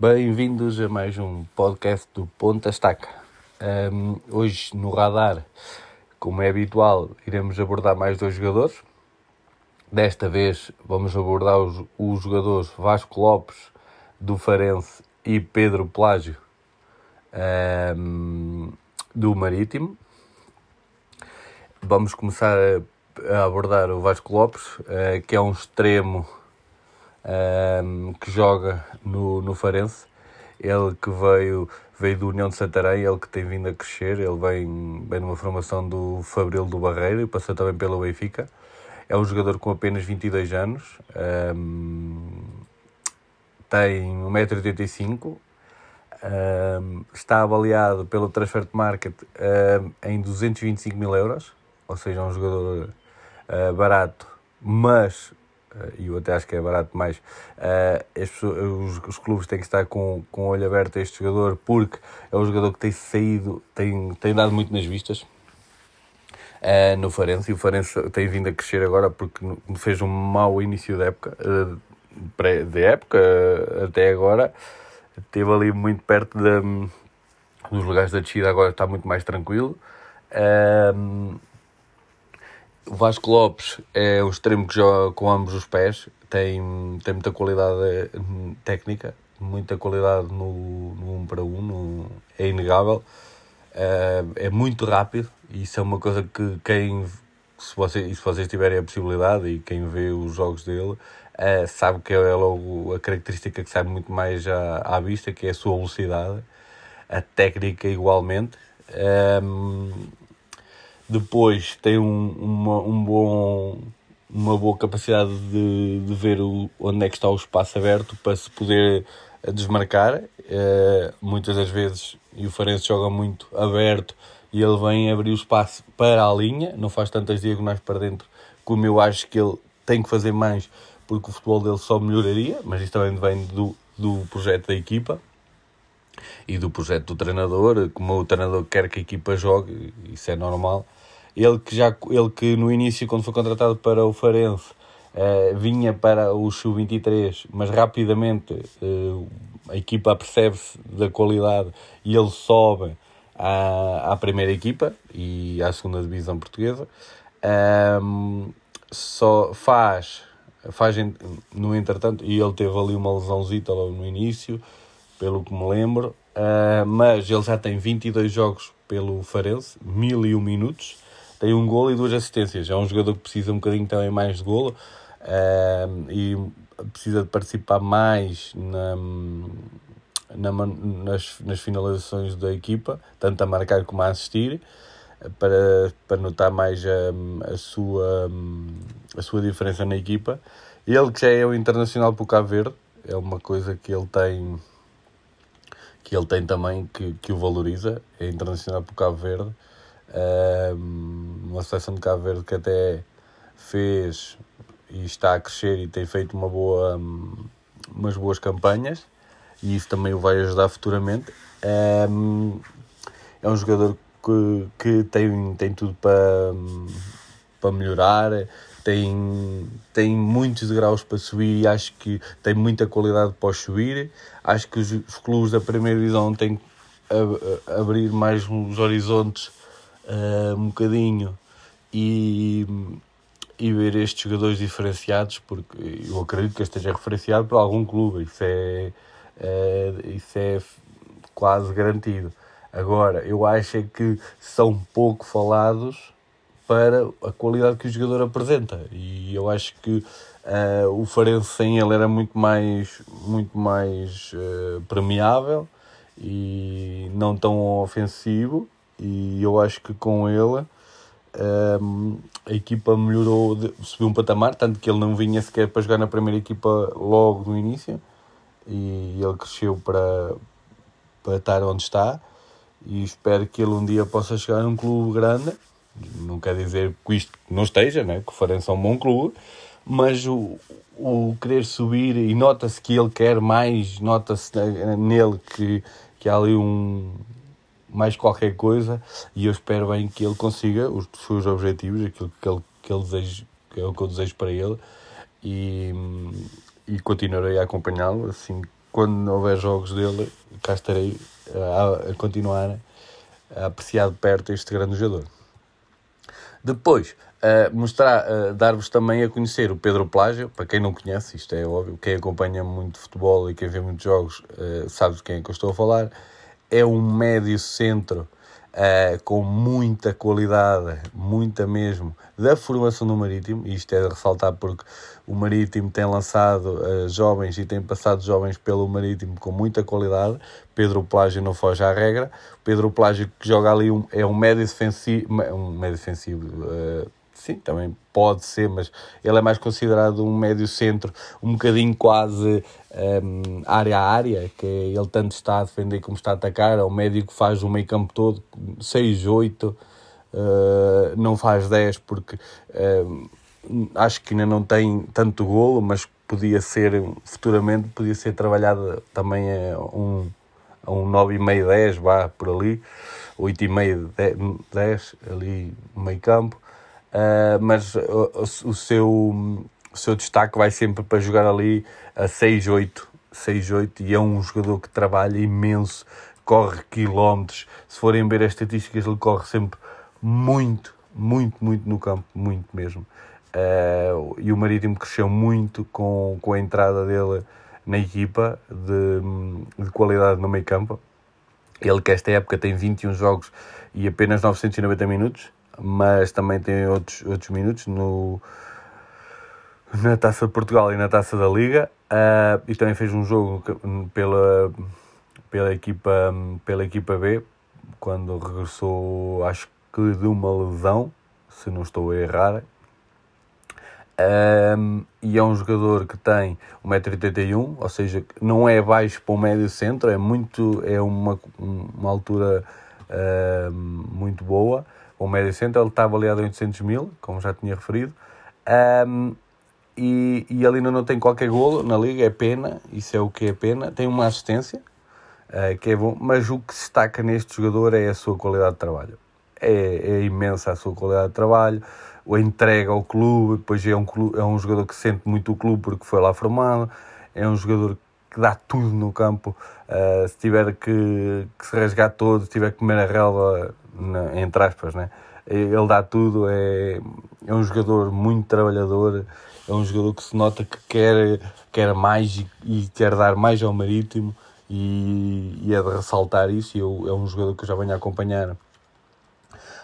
Bem-vindos a mais um podcast do Ponta Estaca. Um, hoje no radar, como é habitual, iremos abordar mais dois jogadores. Desta vez vamos abordar os, os jogadores Vasco Lopes do Farense e Pedro Plágio um, do Marítimo. Vamos começar a, a abordar o Vasco Lopes, uh, que é um extremo um, que joga no, no Farense. Ele que veio, veio do União de Santarém, ele que tem vindo a crescer, ele vem, vem numa formação do Fabril do Barreiro e passou também pelo Benfica. É um jogador com apenas 22 anos, um, tem 1,85m, um, está avaliado pelo Transfer Market um, em 225 mil euros, ou seja, é um jogador uh, barato, mas e eu até acho que é barato mais, pessoas, os, os, clubes têm que estar com, com o olho aberto a este jogador porque é um jogador que tem saído, tem, tem dado muito nas vistas uh, no Farense e o Farense tem vindo a crescer agora porque fez um mau início de época, de época até agora, esteve ali muito perto de, dos lugares da descida, agora está muito mais tranquilo. O Vasco Lopes é um extremo que joga com ambos os pés, tem, tem muita qualidade eh, técnica, muita qualidade no, no 1 um para 1, um, no, é inegável. É, é muito rápido isso é uma coisa que quem, se, você, se vocês tiverem a possibilidade e quem vê os jogos dele, é, sabe que é logo a característica que sai muito mais à, à vista, que é a sua velocidade, a técnica igualmente. É, depois tem um, uma, um bom, uma boa capacidade de, de ver o, onde é que está o espaço aberto para se poder desmarcar. Uh, muitas das vezes, e o Farense joga muito aberto e ele vem abrir o espaço para a linha, não faz tantas diagonais para dentro como eu acho que ele tem que fazer mais porque o futebol dele só melhoraria, mas isso também vem do, do projeto da equipa e do projeto do treinador, como o treinador quer que a equipa jogue, isso é normal. Ele que, já, ele que no início, quando foi contratado para o Farense, uh, vinha para o Sub-23, mas rapidamente uh, a equipa percebe-se da qualidade e ele sobe à, à primeira equipa e à segunda divisão portuguesa. Um, só faz, faz no entretanto, e ele teve ali uma lesãozita logo no início, pelo que me lembro, uh, mas ele já tem 22 jogos pelo Farense, 1001 minutos, tem um golo e duas assistências. É um jogador que precisa um bocadinho também mais de golo uh, e precisa de participar mais na, na, nas, nas finalizações da equipa, tanto a marcar como a assistir, para, para notar mais a, a, sua, a sua diferença na equipa. Ele que já é o internacional para o Cabo Verde, é uma coisa que ele tem que ele tem também que, que o valoriza, é internacional para o Cabo Verde uma seleção de Cabo Verde que até fez e está a crescer e tem feito uma boa, umas boas campanhas e isso também o vai ajudar futuramente. É, um jogador que, que tem, tem tudo para, para melhorar, tem, tem muitos graus para subir e acho que tem muita qualidade para subir. Acho que os, os clubes da primeira divisão têm que abrir mais os horizontes uh, um bocadinho e, e ver estes jogadores diferenciados, porque eu acredito que esteja referenciado por algum clube, isso é, é, isso é quase garantido. Agora, eu acho é que são pouco falados para a qualidade que o jogador apresenta e eu acho que uh, o Farense sem ele era muito mais, muito mais uh, premiável e não tão ofensivo e eu acho que com ele um, a equipa melhorou, subiu um patamar, tanto que ele não vinha sequer para jogar na primeira equipa logo no início e ele cresceu para, para estar onde está e espero que ele um dia possa chegar num clube grande. Não quer dizer que isto não esteja, né? que o Farense é um bom clube, mas o, o querer subir e nota-se que ele quer mais, nota-se nele que, que há ali um, mais qualquer coisa e eu espero bem que ele consiga os seus objetivos, aquilo que ele, que ele deseja, que é o que eu desejo para ele e, e continuarei a acompanhá-lo assim quando houver jogos dele, cá estarei a, a continuar a apreciar de perto este grande jogador. Depois, uh, mostrar, uh, dar-vos também a conhecer o Pedro Plágio, para quem não conhece, isto é óbvio, quem acompanha muito futebol e quem vê muitos jogos uh, sabe de quem é que eu estou a falar. É um médio centro uh, com muita qualidade, muita mesmo, da formação do Marítimo, e isto é de ressaltar porque o Marítimo tem lançado uh, jovens e tem passado jovens pelo Marítimo com muita qualidade. Pedro Plágio não foge à regra. Pedro Plágio que joga ali um, é um médio defensivo, um médio defensivo, uh, sim, também pode ser, mas ele é mais considerado um médio centro, um bocadinho quase um, área a área, que ele tanto está a defender como está a atacar, é o médio que faz o meio campo todo, 6, 8, uh, não faz 10 porque uh, acho que ainda não tem tanto golo, mas podia ser, futuramente, podia ser trabalhado também a um, a um 9,5, 10, vá por ali, 8,5, 10, ali no meio campo. Uh, mas o, o, seu, o seu destaque vai sempre para jogar ali a 6-8, 6-8 e é um jogador que trabalha imenso, corre quilómetros. Se forem ver as estatísticas, ele corre sempre muito, muito, muito no campo, muito mesmo. Uh, e o Marítimo cresceu muito com, com a entrada dele na equipa de, de qualidade no meio campo. Ele que esta época tem 21 jogos e apenas 990 minutos mas também tem outros, outros minutos no, na Taça de Portugal e na Taça da Liga. Uh, e também fez um jogo pela, pela, equipa, pela equipa B, quando regressou, acho que de uma lesão, se não estou a errar. Um, e é um jogador que tem 1,81m, ou seja, não é baixo para o médio centro, é muito é uma, uma altura uh, muito boa o médio centro, ele está avaliado em 800 mil, como já tinha referido, um, e, e ele ainda não tem qualquer golo na liga, é pena, isso é o que é pena, tem uma assistência, uh, que é bom, mas o que se destaca neste jogador é a sua qualidade de trabalho. É, é imensa a sua qualidade de trabalho, a entrega ao clube, depois é um, clube, é um jogador que sente muito o clube porque foi lá formado, é um jogador que dá tudo no campo, uh, se tiver que, que, se rasgar todo, se tiver que comer a relva, na, entre aspas, né? ele dá tudo, é, é um jogador muito trabalhador, é um jogador que se nota que quer, quer mais e, e quer dar mais ao Marítimo e, e, é de ressaltar isso eu, é um jogador que eu já venho a acompanhar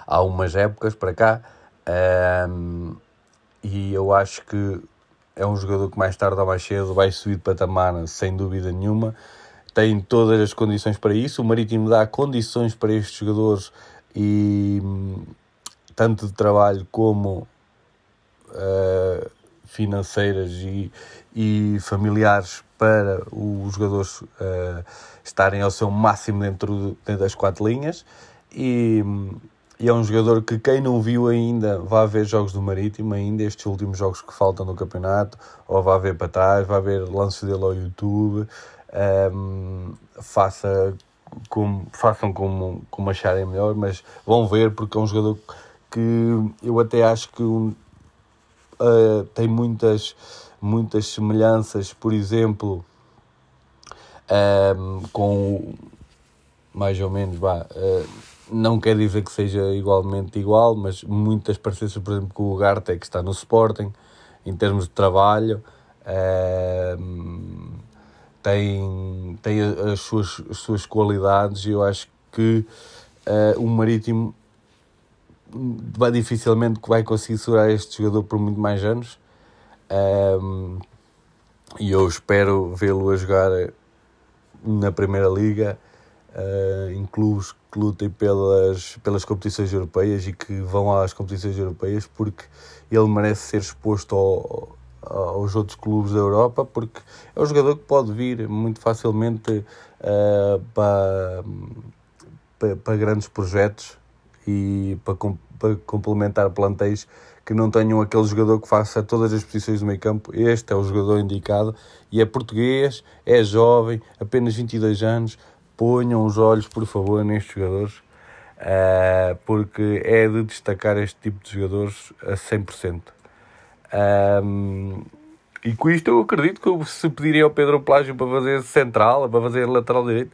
há umas épocas para cá um, e eu acho que é um jogador que mais tarde ou mais cedo vai subir de patamar sem dúvida nenhuma. Tem todas as condições para isso. O Marítimo dá condições para estes jogadores e tanto de trabalho como uh, financeiras e, e familiares para os jogadores uh, estarem ao seu máximo dentro, dentro das quatro linhas. E, e, é um jogador que quem não viu ainda vá ver jogos do Marítimo ainda, estes últimos jogos que faltam no campeonato, ou vá ver para trás, vá ver lances dele ao YouTube, um, ehm, faça como, façam como, como acharem melhor, mas vão ver porque é um jogador que eu até acho que uh, tem muitas, muitas semelhanças, por exemplo, um, com mais ou menos, vá, uh, não quer dizer que seja igualmente igual, mas muitas parecenças, por exemplo, com o Garte que está no Sporting, em termos de trabalho. Uh, tem, tem as, suas, as suas qualidades e eu acho que uh, o Marítimo vai dificilmente vai conseguir segurar este jogador por muito mais anos um, e eu espero vê-lo a jogar na Primeira Liga uh, em clubes que lutem pelas, pelas competições europeias e que vão às competições europeias porque ele merece ser exposto ao, aos outros clubes da Europa, porque é um jogador que pode vir muito facilmente uh, para, para, para, grandes projetos e para, para complementar plantéis que não tenham aquele jogador que faça todas as posições do meio campo. Este é o jogador indicado e é português, é jovem, apenas 22 anos. Ponham os olhos, por favor, nestes jogadores, uh, porque é de destacar este tipo de jogadores a 100%. Um, E com isto eu acredito que se pedirem ao Pedro Plágio para fazer central, para fazer lateral direito,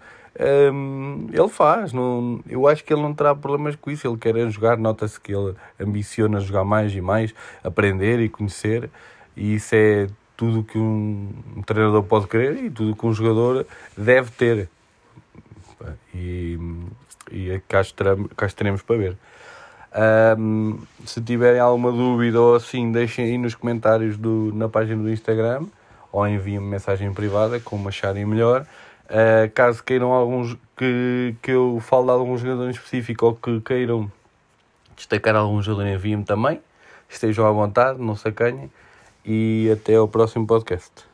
um, ele faz. Não, eu acho que ele não terá problemas com isso. Ele quer jogar, nota-se que ele ambiciona jogar mais e mais, aprender e conhecer. E isso é tudo que um, um treinador pode querer e tudo que um jogador deve ter. E, e cá, estaremos, cá estaremos para ver. Um, se tiverem alguma dúvida ou assim, deixem aí nos comentários do, na página do Instagram ou enviem-me mensagem privada, como acharem melhor. Uh, caso queiram alguns que, que eu fale de algum jogador em específico ou que queiram destacar algum jogador, enviem-me também. Estejam à vontade, não se acanhem. E até ao próximo podcast.